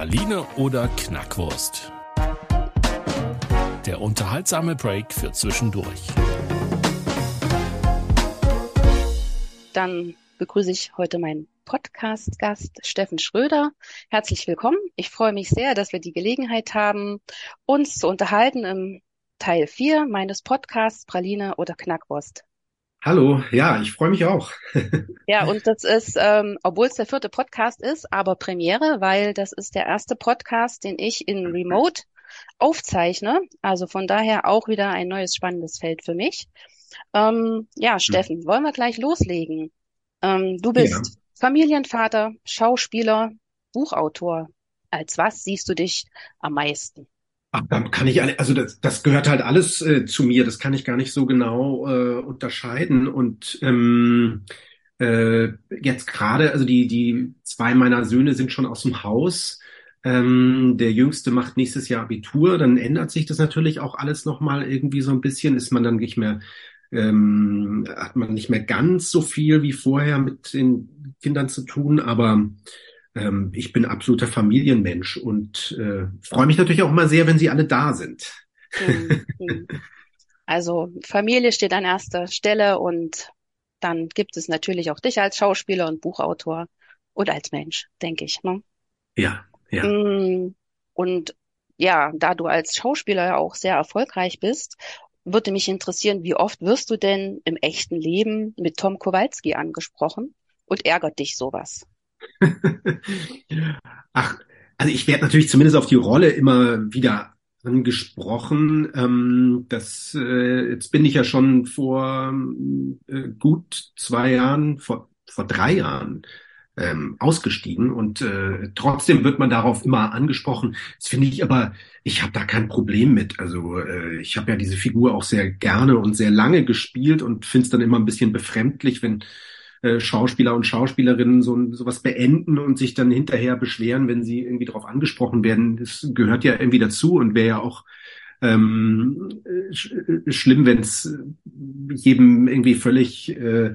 Praline oder Knackwurst? Der unterhaltsame Break für zwischendurch. Dann begrüße ich heute meinen Podcast-Gast Steffen Schröder. Herzlich willkommen. Ich freue mich sehr, dass wir die Gelegenheit haben, uns zu unterhalten im Teil 4 meines Podcasts Praline oder Knackwurst. Hallo, ja, ich freue mich auch. ja, und das ist, ähm, obwohl es der vierte Podcast ist, aber Premiere, weil das ist der erste Podcast, den ich in Remote aufzeichne. Also von daher auch wieder ein neues spannendes Feld für mich. Ähm, ja. Steffen, wollen wir gleich loslegen? Ähm, du bist ja. Familienvater, Schauspieler, Buchautor. Als was siehst du dich am meisten? Ach, dann kann ich alle, also das, das gehört halt alles äh, zu mir, das kann ich gar nicht so genau äh, unterscheiden. Und ähm, äh, jetzt gerade, also die, die zwei meiner Söhne sind schon aus dem Haus. Ähm, der Jüngste macht nächstes Jahr Abitur, dann ändert sich das natürlich auch alles nochmal irgendwie so ein bisschen, ist man dann nicht mehr, ähm, hat man nicht mehr ganz so viel wie vorher mit den Kindern zu tun, aber ähm, ich bin absoluter Familienmensch und äh, freue mich natürlich auch immer sehr, wenn sie alle da sind. Mhm, mhm. Also Familie steht an erster Stelle und dann gibt es natürlich auch dich als Schauspieler und Buchautor und als Mensch, denke ich. Ne? Ja, ja. Mm, und ja, da du als Schauspieler ja auch sehr erfolgreich bist, würde mich interessieren, wie oft wirst du denn im echten Leben mit Tom Kowalski angesprochen und ärgert dich sowas? Ach, also ich werde natürlich zumindest auf die Rolle immer wieder angesprochen. Ähm, das, äh, jetzt bin ich ja schon vor äh, gut zwei Jahren, vor, vor drei Jahren ähm, ausgestiegen und äh, trotzdem wird man darauf immer angesprochen. Das finde ich aber, ich habe da kein Problem mit. Also äh, ich habe ja diese Figur auch sehr gerne und sehr lange gespielt und finde es dann immer ein bisschen befremdlich, wenn äh, Schauspieler und Schauspielerinnen so sowas beenden und sich dann hinterher beschweren, wenn sie irgendwie darauf angesprochen werden. Das gehört ja irgendwie dazu und wäre ja auch ähm, sch schlimm, wenn es jedem irgendwie völlig äh,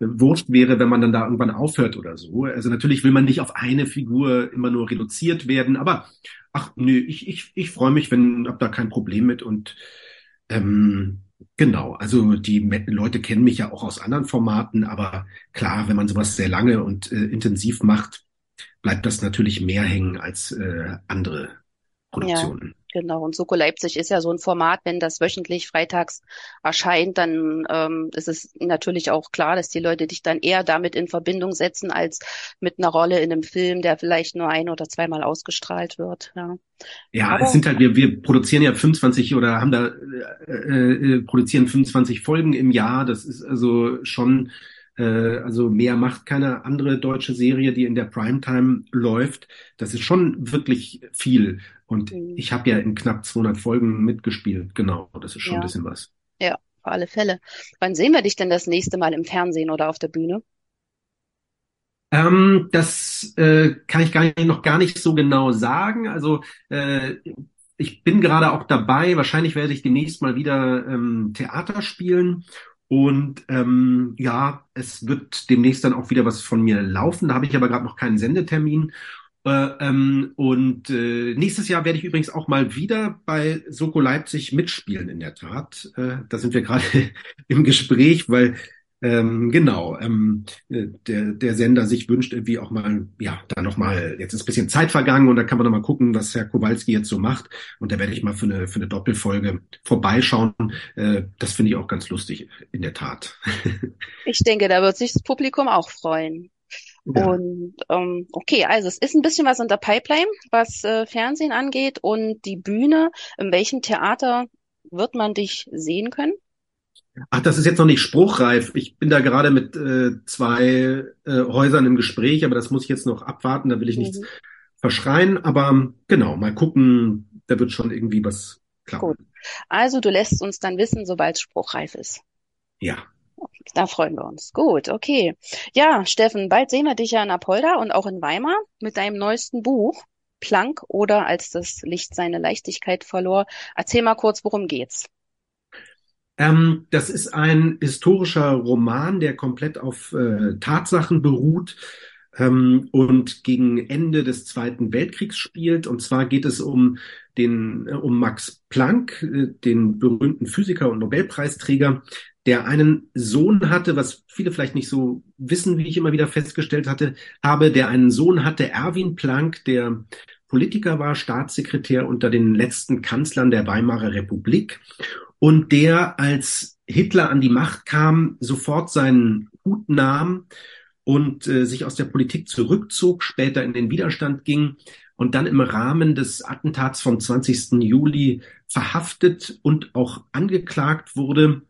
wurscht wäre, wenn man dann da irgendwann aufhört oder so. Also natürlich will man nicht auf eine Figur immer nur reduziert werden, aber ach nö, ich, ich, ich freue mich, wenn, hab da kein Problem mit und ähm, Genau, also die Leute kennen mich ja auch aus anderen Formaten, aber klar, wenn man sowas sehr lange und äh, intensiv macht, bleibt das natürlich mehr hängen als äh, andere Produktionen. Ja, genau. Und Soko Leipzig ist ja so ein Format, wenn das wöchentlich freitags erscheint, dann ähm, ist es natürlich auch klar, dass die Leute dich dann eher damit in Verbindung setzen, als mit einer Rolle in einem Film, der vielleicht nur ein oder zweimal ausgestrahlt wird. Ja, ja Aber, es sind halt, wir, wir produzieren ja 25 oder haben da äh, äh, produzieren 25 Folgen im Jahr. Das ist also schon äh, also mehr macht keine andere deutsche Serie, die in der Primetime läuft. Das ist schon wirklich viel. Und mhm. ich habe ja in knapp 200 Folgen mitgespielt. Genau, das ist schon ja. ein bisschen was. Ja, auf alle Fälle. Wann sehen wir dich denn das nächste Mal im Fernsehen oder auf der Bühne? Ähm, das äh, kann ich gar nicht, noch gar nicht so genau sagen. Also äh, ich bin gerade auch dabei. Wahrscheinlich werde ich demnächst mal wieder ähm, Theater spielen und ähm, ja, es wird demnächst dann auch wieder was von mir laufen. Da habe ich aber gerade noch keinen Sendetermin. Äh, ähm, und äh, nächstes Jahr werde ich übrigens auch mal wieder bei Soko Leipzig mitspielen, in der Tat. Äh, da sind wir gerade im Gespräch, weil ähm, genau, ähm, äh, der, der Sender sich wünscht irgendwie auch mal, ja, da nochmal, jetzt ist ein bisschen Zeit vergangen und da kann man nochmal gucken, was Herr Kowalski jetzt so macht. Und da werde ich mal für eine, für eine Doppelfolge vorbeischauen. Äh, das finde ich auch ganz lustig, in der Tat. ich denke, da wird sich das Publikum auch freuen. Ja. Und ähm, okay, also es ist ein bisschen was in der Pipeline, was äh, Fernsehen angeht und die Bühne. In welchem Theater wird man dich sehen können? Ach, das ist jetzt noch nicht spruchreif. Ich bin da gerade mit äh, zwei äh, Häusern im Gespräch, aber das muss ich jetzt noch abwarten. Da will ich nichts mhm. verschreien. Aber genau, mal gucken, da wird schon irgendwie was klappen. Gut. Also du lässt uns dann wissen, sobald es spruchreif ist. Ja. Da freuen wir uns. Gut, okay. Ja, Steffen, bald sehen wir dich ja in Apolda und auch in Weimar mit deinem neuesten Buch, Planck oder als das Licht seine Leichtigkeit verlor. Erzähl mal kurz, worum geht's? Ähm, das ist ein historischer Roman, der komplett auf äh, Tatsachen beruht ähm, und gegen Ende des Zweiten Weltkriegs spielt. Und zwar geht es um den, äh, um Max Planck, äh, den berühmten Physiker und Nobelpreisträger, der einen Sohn hatte, was viele vielleicht nicht so wissen, wie ich immer wieder festgestellt hatte, habe, der einen Sohn hatte, Erwin Planck, der Politiker war, Staatssekretär unter den letzten Kanzlern der Weimarer Republik und der, als Hitler an die Macht kam, sofort seinen Hut nahm und äh, sich aus der Politik zurückzog, später in den Widerstand ging und dann im Rahmen des Attentats vom 20. Juli verhaftet und auch angeklagt wurde.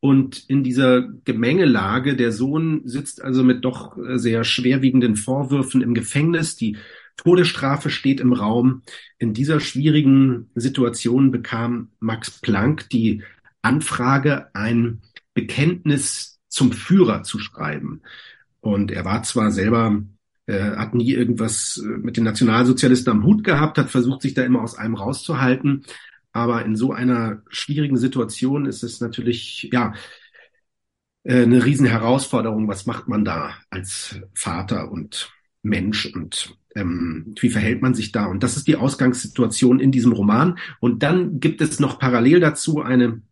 Und in dieser Gemengelage, der Sohn sitzt also mit doch äh, sehr schwerwiegenden Vorwürfen im Gefängnis. Die Todesstrafe steht im Raum. In dieser schwierigen Situation bekam Max Planck die Anfrage, ein Bekenntnis zum Führer zu schreiben. Und er war zwar selber, äh, hat nie irgendwas äh, mit den Nationalsozialisten am Hut gehabt, hat versucht, sich da immer aus einem rauszuhalten. Aber in so einer schwierigen Situation ist es natürlich, ja, äh, eine riesen Herausforderung. Was macht man da als Vater und Mensch und ähm, wie verhält man sich da? Und das ist die Ausgangssituation in diesem Roman. Und dann gibt es noch parallel dazu eine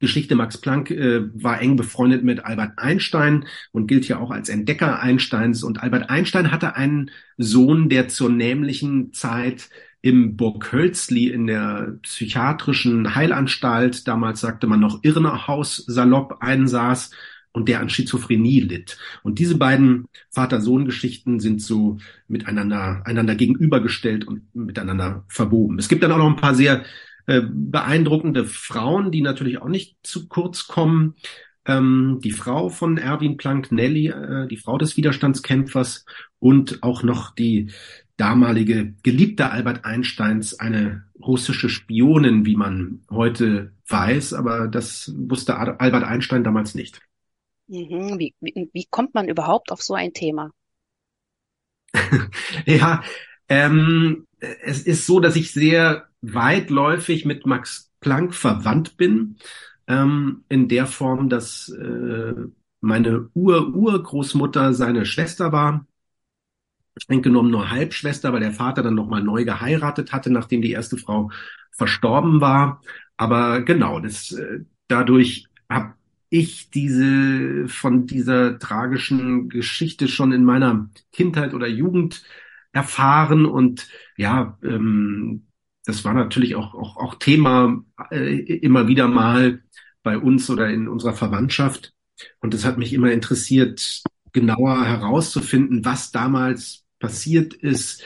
Geschichte. Max Planck äh, war eng befreundet mit Albert Einstein und gilt ja auch als Entdecker Einsteins. Und Albert Einstein hatte einen Sohn, der zur nämlichen Zeit im Burg Hölzli in der psychiatrischen Heilanstalt, damals sagte man noch Irrenhaus salopp einsaß und der an Schizophrenie litt. Und diese beiden Vater-Sohn-Geschichten sind so miteinander einander gegenübergestellt und miteinander verwoben. Es gibt dann auch noch ein paar sehr äh, beeindruckende Frauen, die natürlich auch nicht zu kurz kommen. Ähm, die Frau von Erwin Planck, Nelly, äh, die Frau des Widerstandskämpfers und auch noch die damalige Geliebte Albert Einsteins, eine russische Spionin, wie man heute weiß, aber das wusste Albert Einstein damals nicht. Mhm. Wie, wie, wie kommt man überhaupt auf so ein Thema? ja, ähm, es ist so, dass ich sehr weitläufig mit Max Planck verwandt bin, ähm, in der Form, dass äh, meine Ur-Urgroßmutter seine Schwester war. Streng genommen nur Halbschwester, weil der Vater dann nochmal neu geheiratet hatte, nachdem die erste Frau verstorben war. Aber genau, das, äh, dadurch habe ich diese von dieser tragischen Geschichte schon in meiner Kindheit oder Jugend erfahren und ja, ähm, das war natürlich auch auch, auch Thema äh, immer wieder mal bei uns oder in unserer Verwandtschaft. Und es hat mich immer interessiert, genauer herauszufinden, was damals passiert ist,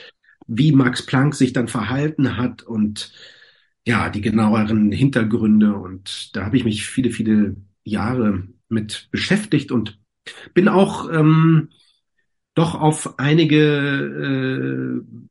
wie Max Planck sich dann verhalten hat und ja, die genaueren Hintergründe. Und da habe ich mich viele, viele Jahre mit beschäftigt und bin auch ähm, doch auf einige äh,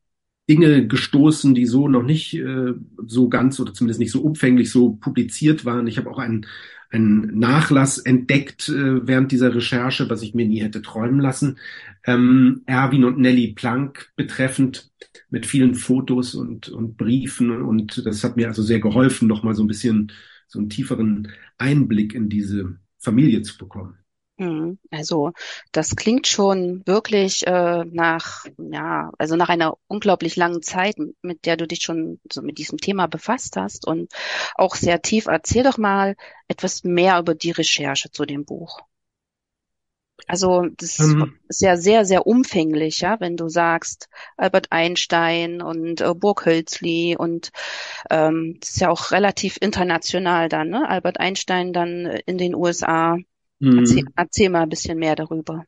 Dinge gestoßen, die so noch nicht äh, so ganz oder zumindest nicht so umfänglich so publiziert waren. Ich habe auch einen, einen Nachlass entdeckt äh, während dieser Recherche, was ich mir nie hätte träumen lassen. Ähm, Erwin und Nelly Planck betreffend mit vielen Fotos und, und Briefen und das hat mir also sehr geholfen, noch mal so ein bisschen so einen tieferen Einblick in diese Familie zu bekommen. Hm, also das klingt schon wirklich äh, nach, ja, also nach einer unglaublich langen Zeit, mit der du dich schon so mit diesem Thema befasst hast und auch sehr tief. Erzähl doch mal etwas mehr über die Recherche zu dem Buch. Also das ähm, ist ja sehr, sehr umfänglich, ja, wenn du sagst Albert Einstein und äh, Burg Hölzli und ähm, das ist ja auch relativ international dann, ne? Albert Einstein dann in den USA. Erzähl, mhm. erzähl mal ein bisschen mehr darüber.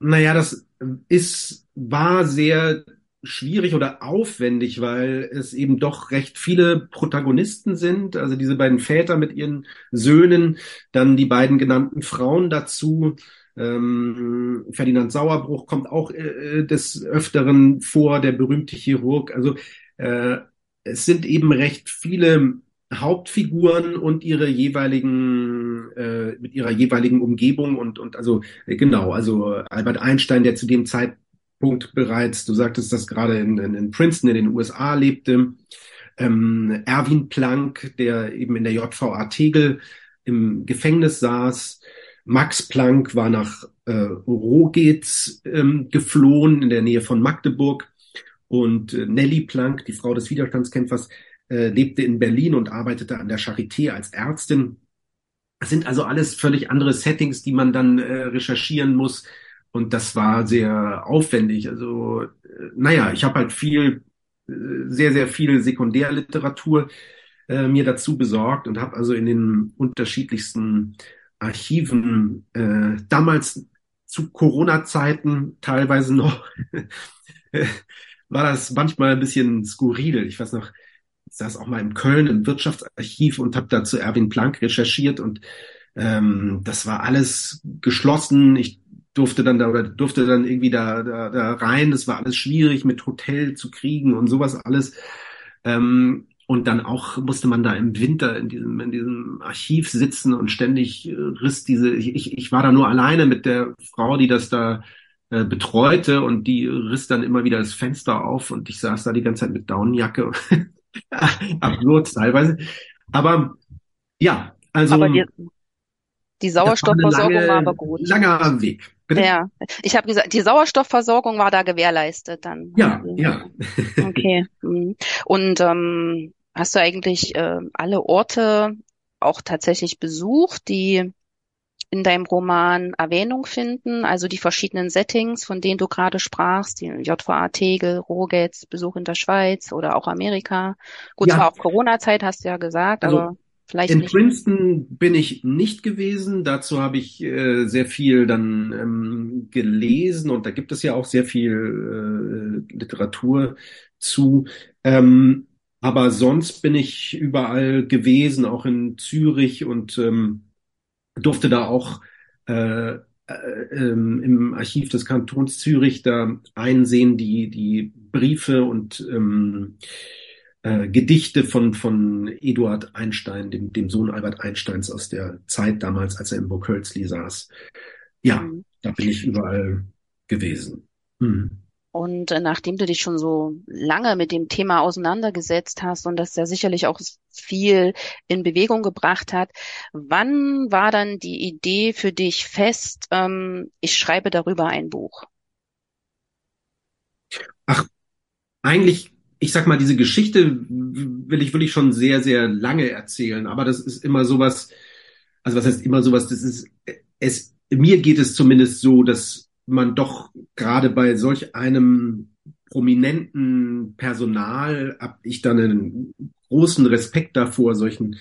Naja, das ist, war sehr schwierig oder aufwendig, weil es eben doch recht viele Protagonisten sind. Also diese beiden Väter mit ihren Söhnen, dann die beiden genannten Frauen dazu, Ähm, Ferdinand Sauerbruch kommt auch äh, des Öfteren vor, der berühmte Chirurg. Also äh, es sind eben recht viele Hauptfiguren und ihre jeweiligen äh, mit ihrer jeweiligen Umgebung und und also äh, genau also Albert Einstein der zu dem Zeitpunkt bereits du sagtest das gerade in, in, in Princeton in den USA lebte ähm, Erwin Planck der eben in der JVA Tegel im Gefängnis saß Max Planck war nach äh, Rogitz ähm, geflohen in der Nähe von Magdeburg und äh, Nelly Planck die Frau des Widerstandskämpfers äh, lebte in Berlin und arbeitete an der Charité als Ärztin. Das sind also alles völlig andere Settings, die man dann äh, recherchieren muss. Und das war sehr aufwendig. Also, äh, naja, ich habe halt viel, äh, sehr, sehr viel Sekundärliteratur äh, mir dazu besorgt und habe also in den unterschiedlichsten Archiven äh, damals zu Corona-Zeiten teilweise noch war das manchmal ein bisschen skurril. Ich weiß noch, ich saß auch mal in Köln im Wirtschaftsarchiv und habe da zu Erwin Planck recherchiert und ähm, das war alles geschlossen. Ich durfte dann da oder durfte dann irgendwie da, da, da rein. Das war alles schwierig mit Hotel zu kriegen und sowas alles. Ähm, und dann auch musste man da im Winter in diesem, in diesem Archiv sitzen und ständig äh, riss diese, ich, ich war da nur alleine mit der Frau, die das da äh, betreute und die riss dann immer wieder das Fenster auf und ich saß da die ganze Zeit mit Daunenjacke absurd teilweise. Aber ja, also. Aber die, die Sauerstoffversorgung war aber gut. Langer Weg. Bitte? Ja, ich habe gesagt, die Sauerstoffversorgung war da gewährleistet dann. Ja, ja. Okay. Mhm. Und ähm, hast du eigentlich äh, alle Orte auch tatsächlich besucht, die in deinem Roman Erwähnung finden, also die verschiedenen Settings, von denen du gerade sprachst, die JVA Tegel, Rogetz, Besuch in der Schweiz oder auch Amerika. Gut, ja. zwar auch Corona-Zeit, hast du ja gesagt, also, aber vielleicht in nicht. Princeton bin ich nicht gewesen. Dazu habe ich äh, sehr viel dann ähm, gelesen und da gibt es ja auch sehr viel äh, Literatur zu. Ähm, aber sonst bin ich überall gewesen, auch in Zürich und ähm, durfte da auch äh, äh, ähm, im Archiv des Kantons Zürich da einsehen, die, die Briefe und ähm, äh, Gedichte von, von Eduard Einstein, dem, dem Sohn Albert Einsteins aus der Zeit damals, als er in Burg Hölzli saß. Ja, mhm. da bin ich überall gewesen. Mhm. Und äh, nachdem du dich schon so lange mit dem Thema auseinandergesetzt hast und das ja sicherlich auch viel in Bewegung gebracht hat, wann war dann die Idee für dich fest, ähm, ich schreibe darüber ein Buch? Ach, eigentlich, ich sag mal, diese Geschichte will ich wirklich schon sehr, sehr lange erzählen, aber das ist immer sowas, also was heißt immer sowas, das ist, es, mir geht es zumindest so, dass man doch gerade bei solch einem prominenten Personal habe ich dann einen großen Respekt davor, solchen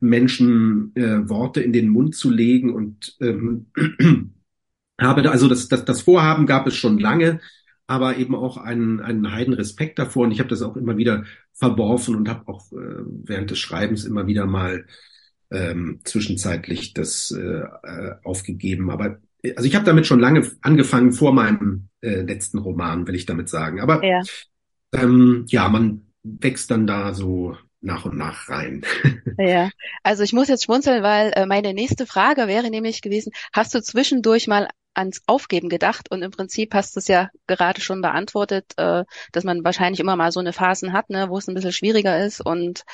Menschen äh, Worte in den Mund zu legen und ähm, habe also das, das, das Vorhaben gab es schon lange, aber eben auch einen, einen heiden Respekt davor und ich habe das auch immer wieder verworfen und habe auch äh, während des Schreibens immer wieder mal ähm, zwischenzeitlich das äh, aufgegeben. Aber also ich habe damit schon lange angefangen vor meinem äh, letzten Roman, will ich damit sagen. Aber ja. Ähm, ja, man wächst dann da so nach und nach rein. Ja, also ich muss jetzt schmunzeln, weil äh, meine nächste Frage wäre nämlich gewesen, hast du zwischendurch mal ans Aufgeben gedacht und im Prinzip hast du es ja gerade schon beantwortet, äh, dass man wahrscheinlich immer mal so eine Phasen hat, ne, wo es ein bisschen schwieriger ist und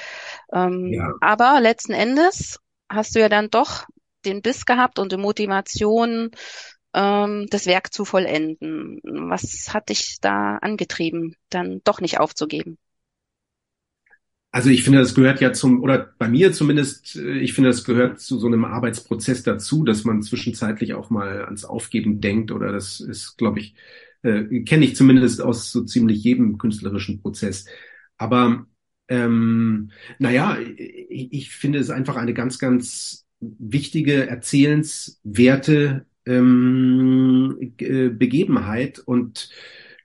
ähm, ja. aber letzten Endes hast du ja dann doch den Biss gehabt und die Motivation, ähm, das Werk zu vollenden. Was hat dich da angetrieben, dann doch nicht aufzugeben? Also ich finde, das gehört ja zum, oder bei mir zumindest, äh, ich finde, das gehört zu so einem Arbeitsprozess dazu, dass man zwischenzeitlich auch mal ans Aufgeben denkt. Oder das ist, glaube ich, äh, kenne ich zumindest aus so ziemlich jedem künstlerischen Prozess. Aber ähm, naja, ich, ich finde es einfach eine ganz, ganz wichtige, erzählenswerte ähm, äh, Begebenheit. Und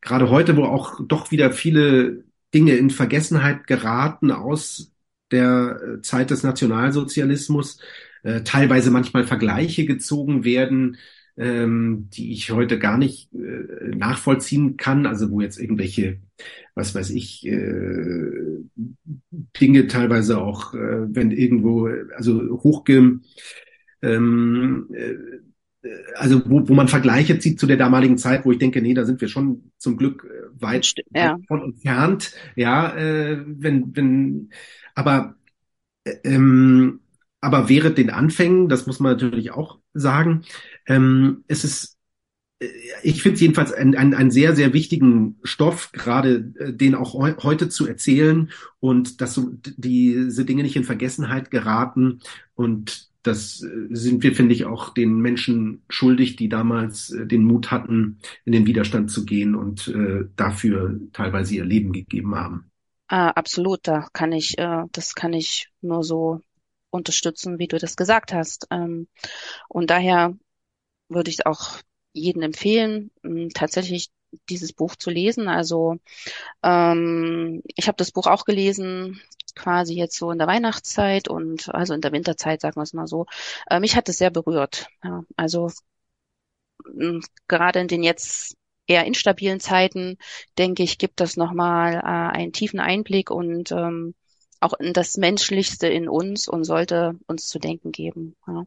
gerade heute, wo auch doch wieder viele Dinge in Vergessenheit geraten aus der äh, Zeit des Nationalsozialismus, äh, teilweise manchmal Vergleiche gezogen werden ähm, die ich heute gar nicht äh, nachvollziehen kann, also wo jetzt irgendwelche, was weiß ich, äh, Dinge teilweise auch, äh, wenn irgendwo, also hochge, ähm, äh, also wo, wo man Vergleiche zieht zu der damaligen Zeit, wo ich denke, nee, da sind wir schon zum Glück äh, weit, ja. von entfernt, ja, äh, wenn, wenn, aber äh, ähm, aber während den Anfängen, das muss man natürlich auch sagen, ähm, es ist, äh, ich finde es jedenfalls einen ein sehr, sehr wichtigen Stoff, gerade äh, den auch heu heute zu erzählen und dass so diese Dinge nicht in Vergessenheit geraten. Und das äh, sind wir, finde ich, auch den Menschen schuldig, die damals äh, den Mut hatten, in den Widerstand zu gehen und äh, dafür teilweise ihr Leben gegeben haben. Ah, absolut, da kann ich, äh, das kann ich nur so unterstützen, wie du das gesagt hast. Ähm, und daher würde ich auch jedem empfehlen, ähm, tatsächlich dieses Buch zu lesen. Also ähm, ich habe das Buch auch gelesen, quasi jetzt so in der Weihnachtszeit und also in der Winterzeit, sagen wir es mal so. Äh, mich hat es sehr berührt. Ja, also mh, gerade in den jetzt eher instabilen Zeiten, denke ich, gibt das nochmal äh, einen tiefen Einblick und ähm, auch in das Menschlichste in uns und sollte uns zu denken geben. Ja.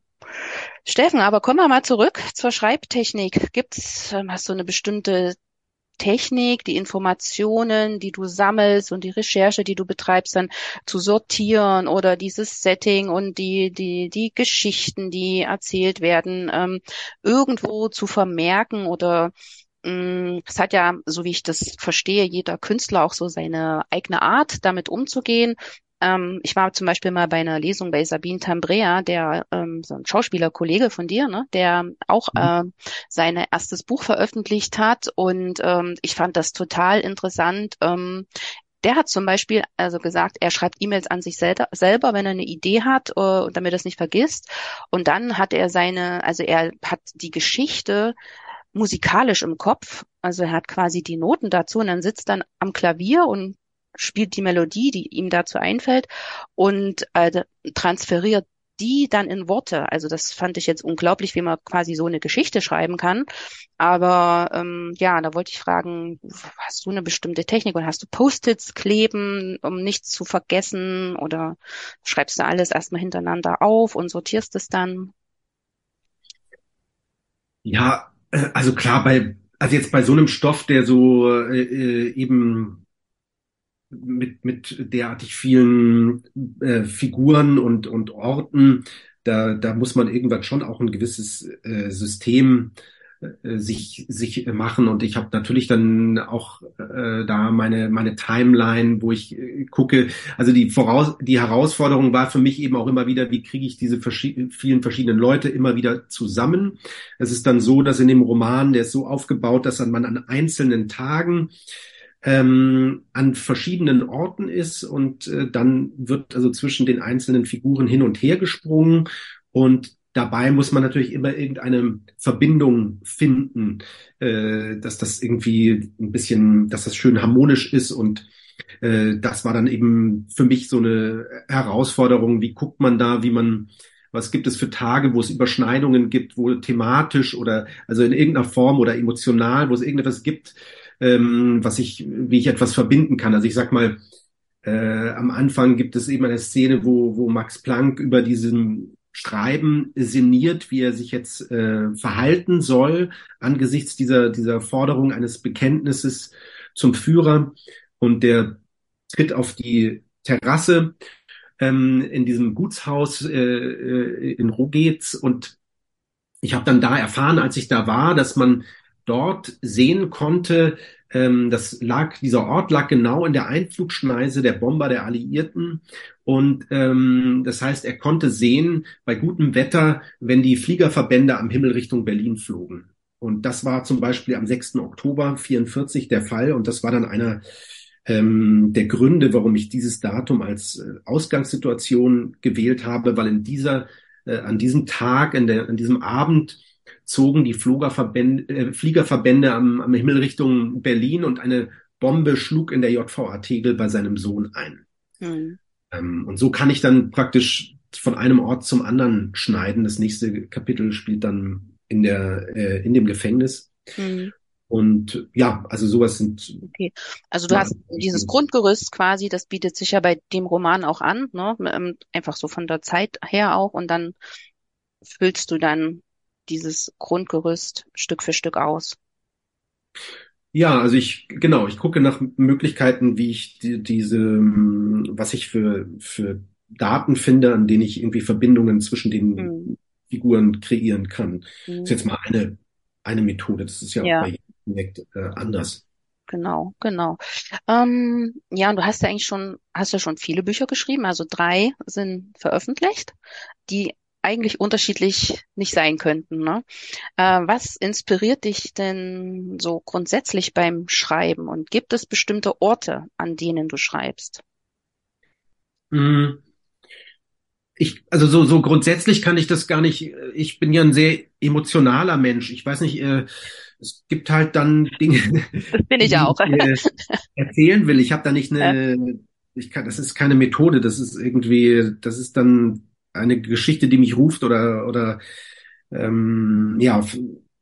Steffen, aber kommen wir mal zurück zur Schreibtechnik. Gibt's, ähm, hast du eine bestimmte Technik, die Informationen, die du sammelst und die Recherche, die du betreibst, dann zu sortieren oder dieses Setting und die, die, die Geschichten, die erzählt werden, ähm, irgendwo zu vermerken oder mm, es hat ja, so wie ich das verstehe, jeder Künstler auch so seine eigene Art, damit umzugehen. Ähm, ich war zum Beispiel mal bei einer Lesung bei Sabine Tambrea, der ähm, so ein Schauspielerkollege von dir, ne, der auch mhm. äh, sein erstes Buch veröffentlicht hat und ähm, ich fand das total interessant. Ähm, der hat zum Beispiel also gesagt, er schreibt E-Mails an sich selber, selber, wenn er eine Idee hat, äh, damit er es nicht vergisst. Und dann hat er seine, also er hat die Geschichte musikalisch im Kopf. Also er hat quasi die Noten dazu und dann sitzt dann am Klavier und spielt die Melodie, die ihm dazu einfällt und äh, transferiert die dann in Worte. Also das fand ich jetzt unglaublich, wie man quasi so eine Geschichte schreiben kann. Aber ähm, ja, da wollte ich fragen, hast du eine bestimmte Technik oder hast du Post-its kleben, um nichts zu vergessen? Oder schreibst du alles erstmal hintereinander auf und sortierst es dann? Ja, äh, also klar, bei also jetzt bei so einem Stoff, der so äh, äh eben mit, mit derartig vielen äh, Figuren und, und Orten, da, da muss man irgendwann schon auch ein gewisses äh, System äh, sich sich machen und ich habe natürlich dann auch äh, da meine meine Timeline, wo ich äh, gucke. Also die voraus die Herausforderung war für mich eben auch immer wieder, wie kriege ich diese verschied vielen verschiedenen Leute immer wieder zusammen. Es ist dann so, dass in dem Roman der ist so aufgebaut, dass man an einzelnen Tagen ähm, an verschiedenen Orten ist und äh, dann wird also zwischen den einzelnen Figuren hin und her gesprungen und dabei muss man natürlich immer irgendeine Verbindung finden, äh, dass das irgendwie ein bisschen, dass das schön harmonisch ist und äh, das war dann eben für mich so eine Herausforderung. Wie guckt man da, wie man was gibt es für Tage, wo es Überschneidungen gibt, wo thematisch oder also in irgendeiner Form oder emotional, wo es irgendetwas gibt, ähm, was ich, wie ich etwas verbinden kann. Also ich sag mal, äh, am Anfang gibt es eben eine Szene, wo, wo Max Planck über diesen Schreiben sinniert, wie er sich jetzt äh, verhalten soll angesichts dieser, dieser Forderung eines Bekenntnisses zum Führer. Und der tritt auf die Terrasse ähm, in diesem Gutshaus äh, äh in Rogetz und ich habe dann da erfahren, als ich da war, dass man dort sehen konnte, ähm, das lag, dieser Ort lag genau in der Einflugschneise der Bomber der Alliierten. Und ähm, das heißt, er konnte sehen bei gutem Wetter, wenn die Fliegerverbände am Himmel Richtung Berlin flogen. Und das war zum Beispiel am 6. Oktober 44 der Fall. Und das war dann einer ähm, der Gründe, warum ich dieses Datum als äh, Ausgangssituation gewählt habe, weil in dieser, äh, an diesem Tag, in der, an diesem Abend zogen die Fliegerverbände, äh, Fliegerverbände am, am Himmel Richtung Berlin und eine Bombe schlug in der JVA Tegel bei seinem Sohn ein. Mhm. Ähm, und so kann ich dann praktisch von einem Ort zum anderen schneiden. Das nächste Kapitel spielt dann in der äh, in dem Gefängnis. Mhm. Und ja, also sowas sind. Okay. Also du ja, hast dieses Grundgerüst quasi, das bietet sich ja bei dem Roman auch an, ne? Ähm, einfach so von der Zeit her auch. Und dann füllst du dann dieses Grundgerüst Stück für Stück aus. Ja, also ich, genau, ich gucke nach Möglichkeiten, wie ich die, diese, was ich für, für Daten finde, an denen ich irgendwie Verbindungen zwischen den mhm. Figuren kreieren kann. Mhm. Das ist jetzt mal eine, eine Methode. Das ist ja, ja. auch bei jedem Projekt äh, anders. Genau, genau. Ähm, ja, und du hast ja eigentlich schon, hast ja schon viele Bücher geschrieben, also drei sind veröffentlicht, die eigentlich unterschiedlich nicht sein könnten. Ne? Äh, was inspiriert dich denn so grundsätzlich beim Schreiben und gibt es bestimmte Orte, an denen du schreibst? Hm. Ich, also so, so grundsätzlich kann ich das gar nicht. Ich bin ja ein sehr emotionaler Mensch. Ich weiß nicht, äh, es gibt halt dann Dinge, das bin ich die auch. ich äh, erzählen will. Ich habe da nicht eine, ja. ich kann, das ist keine Methode. Das ist irgendwie, das ist dann eine Geschichte, die mich ruft oder oder ähm, ja,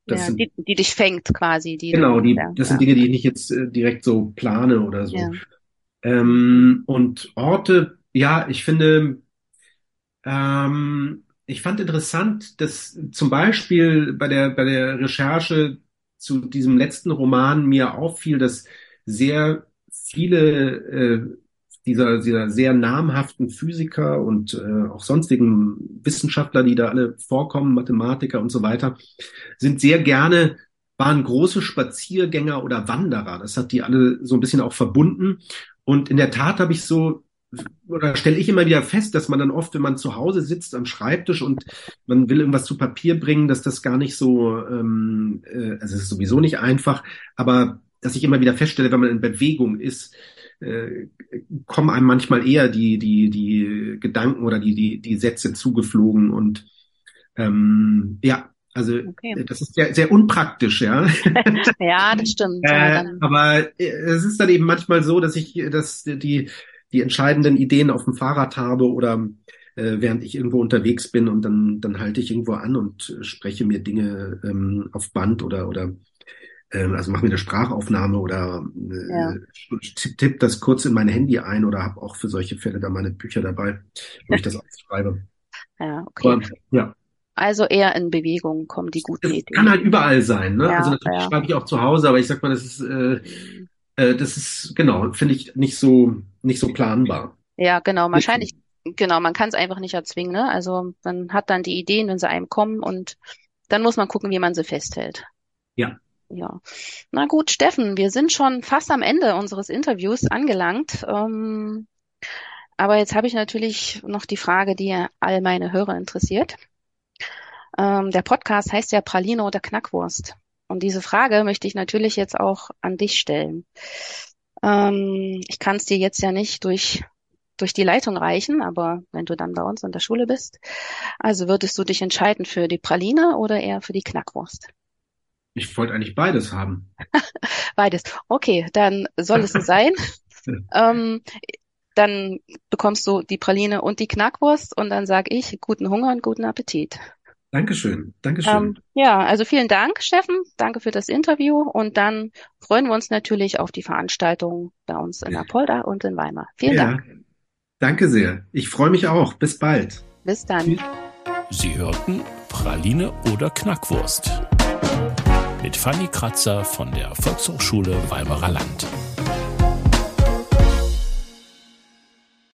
das ja, sind, die, die dich fängt quasi. Die genau, die, ja, das sind Dinge, die ich nicht jetzt äh, direkt so plane oder so. Ähm, und Orte, ja, ich finde, ähm, ich fand interessant, dass zum Beispiel bei der bei der Recherche zu diesem letzten Roman mir auffiel, dass sehr viele äh, dieser, dieser sehr namhaften Physiker und äh, auch sonstigen Wissenschaftler, die da alle vorkommen, Mathematiker und so weiter, sind sehr gerne, waren große Spaziergänger oder Wanderer. Das hat die alle so ein bisschen auch verbunden. Und in der Tat habe ich so oder stelle ich immer wieder fest, dass man dann oft, wenn man zu Hause sitzt am Schreibtisch und man will irgendwas zu Papier bringen, dass das gar nicht so, ähm, äh, also es ist sowieso nicht einfach, aber dass ich immer wieder feststelle, wenn man in Bewegung ist, äh, kommen einem manchmal eher die, die, die Gedanken oder die, die, die Sätze zugeflogen und ähm, ja, also okay. das ist sehr, sehr unpraktisch, ja. ja, das stimmt. Äh, aber äh, es ist dann eben manchmal so, dass ich, dass die, die entscheidenden Ideen auf dem Fahrrad habe oder äh, während ich irgendwo unterwegs bin und dann, dann halte ich irgendwo an und spreche mir Dinge ähm, auf Band oder, oder also mache mir eine Sprachaufnahme oder äh, ja. tipp das kurz in mein Handy ein oder habe auch für solche Fälle da meine Bücher dabei, wo ich das aufschreibe. Ja, okay. Aber, ja. Also eher in Bewegung kommen die guten das Ideen. Kann halt überall sein, ne? Ja, also natürlich ja. schreibe ich auch zu Hause, aber ich sag mal, das ist, äh, äh, das ist genau, finde ich nicht so nicht so planbar. Ja, genau. Wahrscheinlich, genau, man kann es einfach nicht erzwingen, ne? Also man hat dann die Ideen, wenn sie einem kommen und dann muss man gucken, wie man sie festhält. Ja. Ja. Na gut, Steffen, wir sind schon fast am Ende unseres Interviews angelangt. Ähm, aber jetzt habe ich natürlich noch die Frage, die all meine Hörer interessiert. Ähm, der Podcast heißt ja Praline oder Knackwurst. Und diese Frage möchte ich natürlich jetzt auch an dich stellen. Ähm, ich kann es dir jetzt ja nicht durch durch die Leitung reichen, aber wenn du dann bei uns in der Schule bist, also würdest du dich entscheiden für die Praline oder eher für die Knackwurst? Ich wollte eigentlich beides haben. beides. Okay, dann soll es so sein. ähm, dann bekommst du die Praline und die Knackwurst und dann sage ich guten Hunger und guten Appetit. Dankeschön, Dankeschön. Ähm, ja, also vielen Dank, Steffen. Danke für das Interview und dann freuen wir uns natürlich auf die Veranstaltung bei uns in Apolda und in Weimar. Vielen ja, Dank. Danke sehr. Ich freue mich auch. Bis bald. Bis dann. Sie hörten Praline oder Knackwurst mit Fanny Kratzer von der Volkshochschule Weimarer Land.